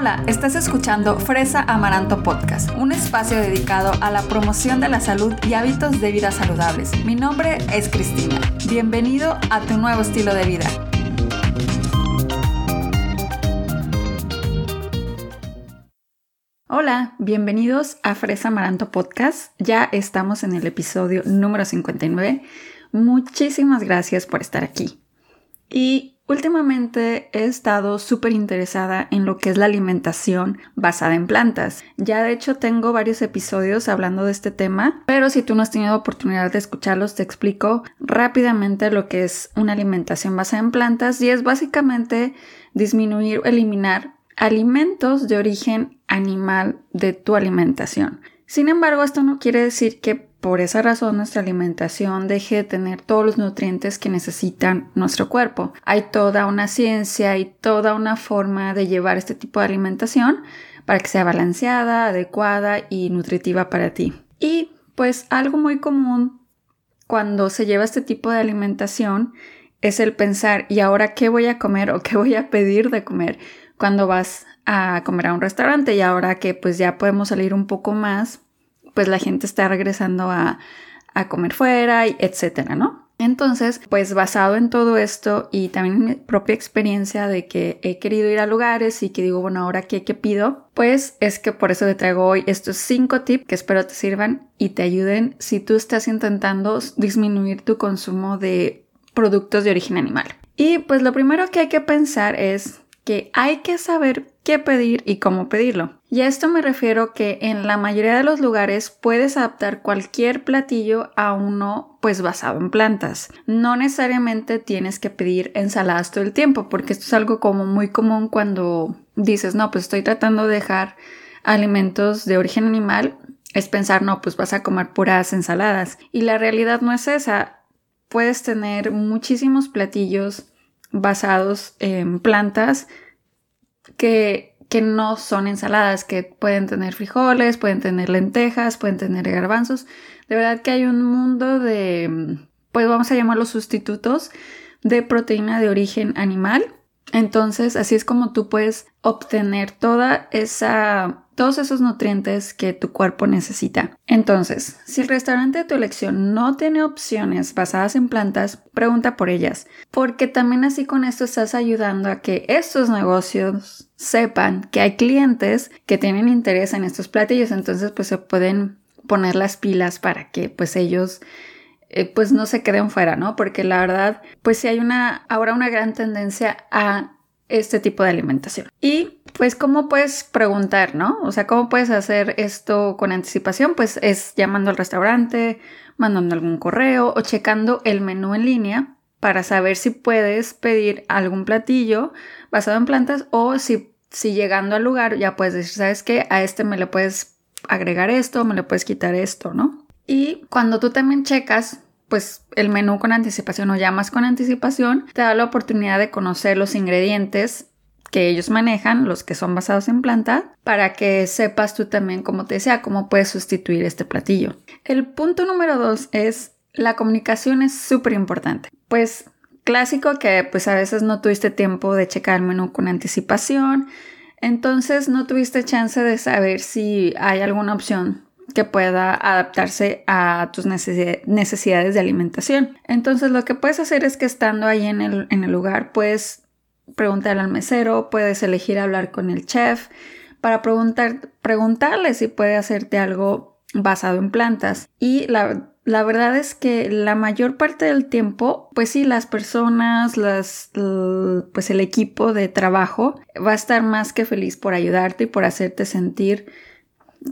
Hola, estás escuchando Fresa Amaranto Podcast, un espacio dedicado a la promoción de la salud y hábitos de vida saludables. Mi nombre es Cristina. Bienvenido a tu nuevo estilo de vida. Hola, bienvenidos a Fresa Amaranto Podcast. Ya estamos en el episodio número 59. Muchísimas gracias por estar aquí. Y Últimamente he estado súper interesada en lo que es la alimentación basada en plantas. Ya de hecho tengo varios episodios hablando de este tema, pero si tú no has tenido oportunidad de escucharlos, te explico rápidamente lo que es una alimentación basada en plantas y es básicamente disminuir o eliminar alimentos de origen animal de tu alimentación. Sin embargo, esto no quiere decir que por esa razón nuestra alimentación deje de tener todos los nutrientes que necesitan nuestro cuerpo. Hay toda una ciencia y toda una forma de llevar este tipo de alimentación para que sea balanceada, adecuada y nutritiva para ti. Y pues algo muy común cuando se lleva este tipo de alimentación es el pensar, ¿y ahora qué voy a comer o qué voy a pedir de comer cuando vas a comer a un restaurante? Y ahora que pues ya podemos salir un poco más pues la gente está regresando a, comer fuera, etcétera, ¿no? Entonces, pues basado en todo esto y también en mi propia experiencia de que he querido ir a lugares y que digo, bueno, ahora qué, qué pido, pues es que por eso te traigo hoy estos cinco tips que espero te sirvan y te ayuden si tú estás intentando disminuir tu consumo de productos de origen animal. Y pues lo primero que hay que pensar es que hay que saber qué pedir y cómo pedirlo. Y a esto me refiero que en la mayoría de los lugares puedes adaptar cualquier platillo a uno pues basado en plantas. No necesariamente tienes que pedir ensaladas todo el tiempo, porque esto es algo como muy común cuando dices, no, pues estoy tratando de dejar alimentos de origen animal, es pensar, no, pues vas a comer puras ensaladas. Y la realidad no es esa. Puedes tener muchísimos platillos basados en plantas que, que no son ensaladas, que pueden tener frijoles, pueden tener lentejas, pueden tener garbanzos. De verdad que hay un mundo de, pues vamos a llamarlos sustitutos de proteína de origen animal. Entonces, así es como tú puedes obtener toda esa todos esos nutrientes que tu cuerpo necesita. Entonces, si el restaurante de tu elección no tiene opciones basadas en plantas, pregunta por ellas, porque también así con esto estás ayudando a que estos negocios sepan que hay clientes que tienen interés en estos platillos, entonces pues se pueden poner las pilas para que pues ellos eh, pues no se queden fuera, ¿no? Porque la verdad, pues sí hay una, ahora una gran tendencia a este tipo de alimentación. Y pues, ¿cómo puedes preguntar, no? O sea, ¿cómo puedes hacer esto con anticipación? Pues es llamando al restaurante, mandando algún correo o checando el menú en línea para saber si puedes pedir algún platillo basado en plantas o si, si llegando al lugar ya puedes decir, ¿sabes qué? A este me le puedes agregar esto, me le puedes quitar esto, ¿no? Y cuando tú también checas pues el menú con anticipación o llamas con anticipación, te da la oportunidad de conocer los ingredientes que ellos manejan, los que son basados en planta, para que sepas tú también, como te decía, cómo puedes sustituir este platillo. El punto número dos es la comunicación es súper importante. Pues clásico que pues a veces no tuviste tiempo de checar el menú con anticipación, entonces no tuviste chance de saber si hay alguna opción que pueda adaptarse a tus necesidades de alimentación. Entonces lo que puedes hacer es que estando ahí en el, lugar, puedes preguntar al mesero, puedes elegir hablar con el chef para preguntar, preguntarle si puede hacerte algo basado en plantas. Y la, la verdad es que la mayor parte del tiempo, pues sí, las personas, las, pues el equipo de trabajo va a estar más que feliz por ayudarte y por hacerte sentir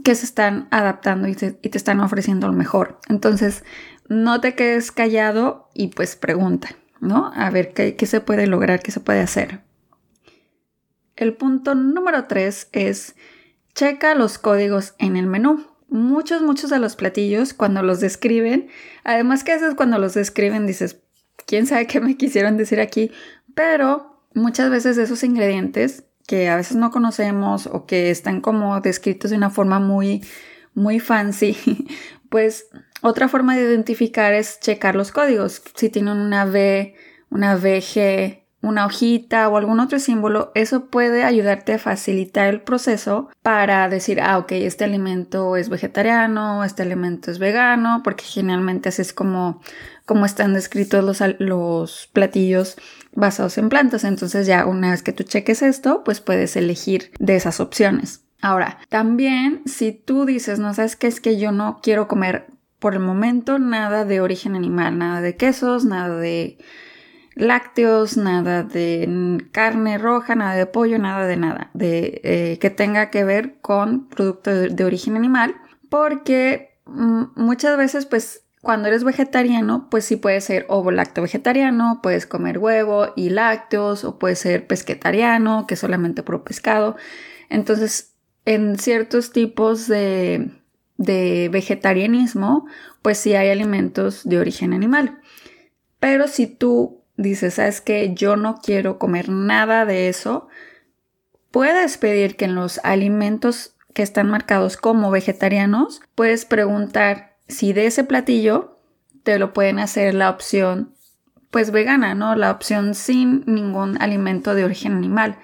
que se están adaptando y te, están ofreciendo lo mejor. Entonces, no te quedes callado y pues pregunta, ¿no? A ver qué, se puede lograr, qué se puede hacer. El punto número tres es checa los códigos en el menú. Muchos, muchos de los platillos cuando los describen, además que a veces cuando los describen dices, quién sabe qué me quisieron decir aquí, pero muchas veces esos ingredientes que a veces no conocemos o que están como descritos de una forma muy, muy fancy, pues otra forma de identificar es checar los códigos. Si tienen una V, una VG una hojita o algún otro símbolo, eso puede ayudarte a facilitar el proceso para decir, ah, ok, este alimento es vegetariano, este alimento es vegano, porque generalmente así es como, como están descritos los, los platillos basados en plantas. Entonces ya una vez que tú cheques esto, pues puedes elegir de esas opciones. Ahora, también si tú dices, no sabes qué es que yo no quiero comer por el momento nada de origen animal, nada de quesos, nada de lácteos, nada de carne roja, nada de pollo, nada de nada, de eh, que tenga que ver con producto de, origen animal, porque mm, muchas veces pues cuando eres vegetariano, pues sí puede ser ovo lacto vegetariano, puedes comer huevo y lácteos, o puede ser pesquetariano, que es solamente pro pescado. Entonces, en ciertos tipos de, de vegetarianismo, pues sí hay alimentos de origen animal. Pero si tú dices, sabes que yo no quiero comer nada de eso, puedes pedir que en los alimentos que están marcados como vegetarianos, puedes preguntar si de ese platillo te lo pueden hacer la opción pues vegana, ¿no? La opción sin ningún alimento de origen animal.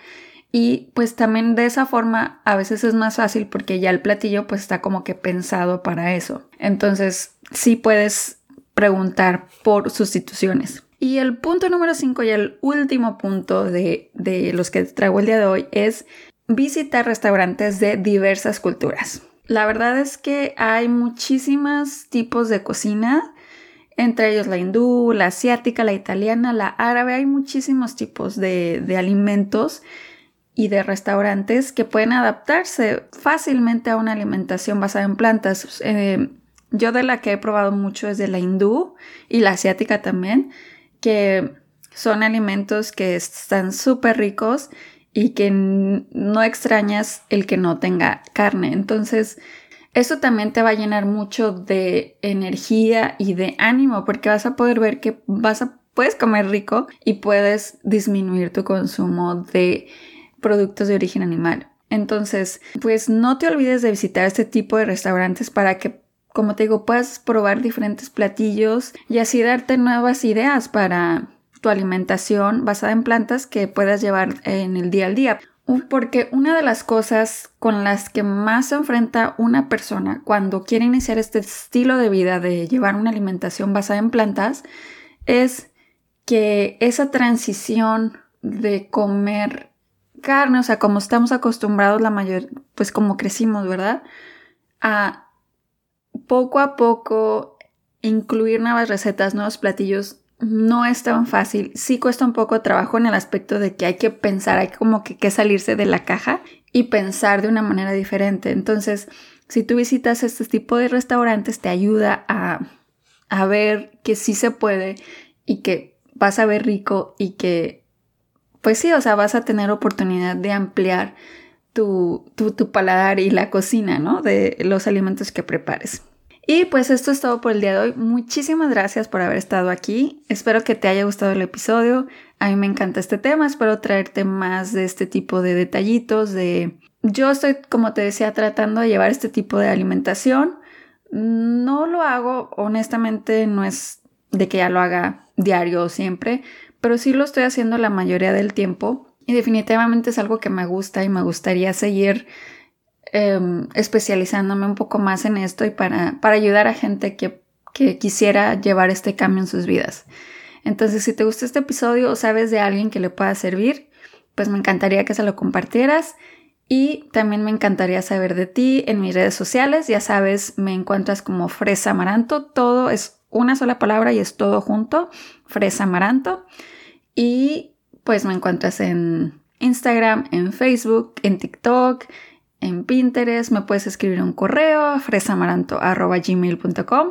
Y pues también de esa forma a veces es más fácil porque ya el platillo pues está como que pensado para eso. Entonces sí puedes preguntar por sustituciones. Y el punto número 5 y el último punto de, de los que traigo el día de hoy es visitar restaurantes de diversas culturas. La verdad es que hay muchísimos tipos de cocina, entre ellos la hindú, la asiática, la italiana, la árabe. Hay muchísimos tipos de, alimentos y de restaurantes que pueden adaptarse fácilmente a una alimentación basada en plantas. Eh, yo de la que he probado mucho es de la hindú y la asiática también, que son alimentos que están súper ricos y que no extrañas el que no tenga carne. Entonces, eso también te va a llenar mucho de energía y de ánimo porque vas a poder ver que vas a puedes comer rico y puedes disminuir tu consumo de productos de origen animal. Entonces, pues no te olvides de visitar este tipo de restaurantes para que, como te digo, puedas probar diferentes platillos y así darte nuevas ideas para tu alimentación basada en plantas que puedas llevar en el día al día. Porque una de las cosas con las que más se enfrenta una persona cuando quiere iniciar este estilo de vida de llevar una alimentación basada en plantas es que esa transición de comer carne, o sea, como estamos acostumbrados la mayor, pues como crecimos, ¿verdad? A poco a poco incluir nuevas recetas, nuevos platillos no es tan fácil. Sí cuesta un poco de trabajo en el aspecto de que hay que pensar, hay como que, que salirse de la caja y pensar de una manera diferente. Entonces, si tú visitas este tipo de restaurantes, te ayuda a, a ver que sí se puede y que vas a ver rico y que, pues sí, o sea, vas a tener oportunidad de ampliar tu, tu, tu paladar y la cocina, ¿no? De los alimentos que prepares. Y pues esto es todo por el día de hoy. Muchísimas gracias por haber estado aquí. Espero que te haya gustado el episodio. A mí me encanta este tema. Espero traerte más de este tipo de detallitos. De yo estoy, como te decía, tratando de llevar este tipo de alimentación. No lo hago, honestamente, no es de que ya lo haga diario o siempre, pero sí lo estoy haciendo la mayoría del tiempo. Y definitivamente es algo que me gusta y me gustaría seguir Em, especializándome un poco más en esto y para, para ayudar a gente que, que quisiera llevar este cambio en sus vidas. Entonces, si te gusta este episodio o sabes de alguien que le pueda servir, pues me encantaría que se lo compartieras. Y también me encantaría saber de ti en mis redes sociales. Ya sabes, me encuentras como Fresa Amaranto. Todo es una sola palabra y es todo junto. Fresa Amaranto. Y pues me encuentras en Instagram, en Facebook, en TikTok, en Pinterest, me puedes escribir un correo fresamaranto.gmail.com.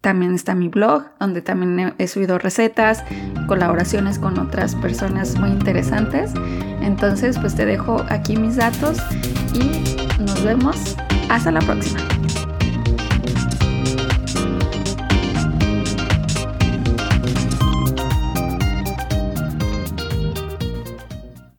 También está mi blog, donde también he subido recetas, colaboraciones con otras personas muy interesantes. Entonces, pues te dejo aquí mis datos y nos vemos. Hasta la próxima.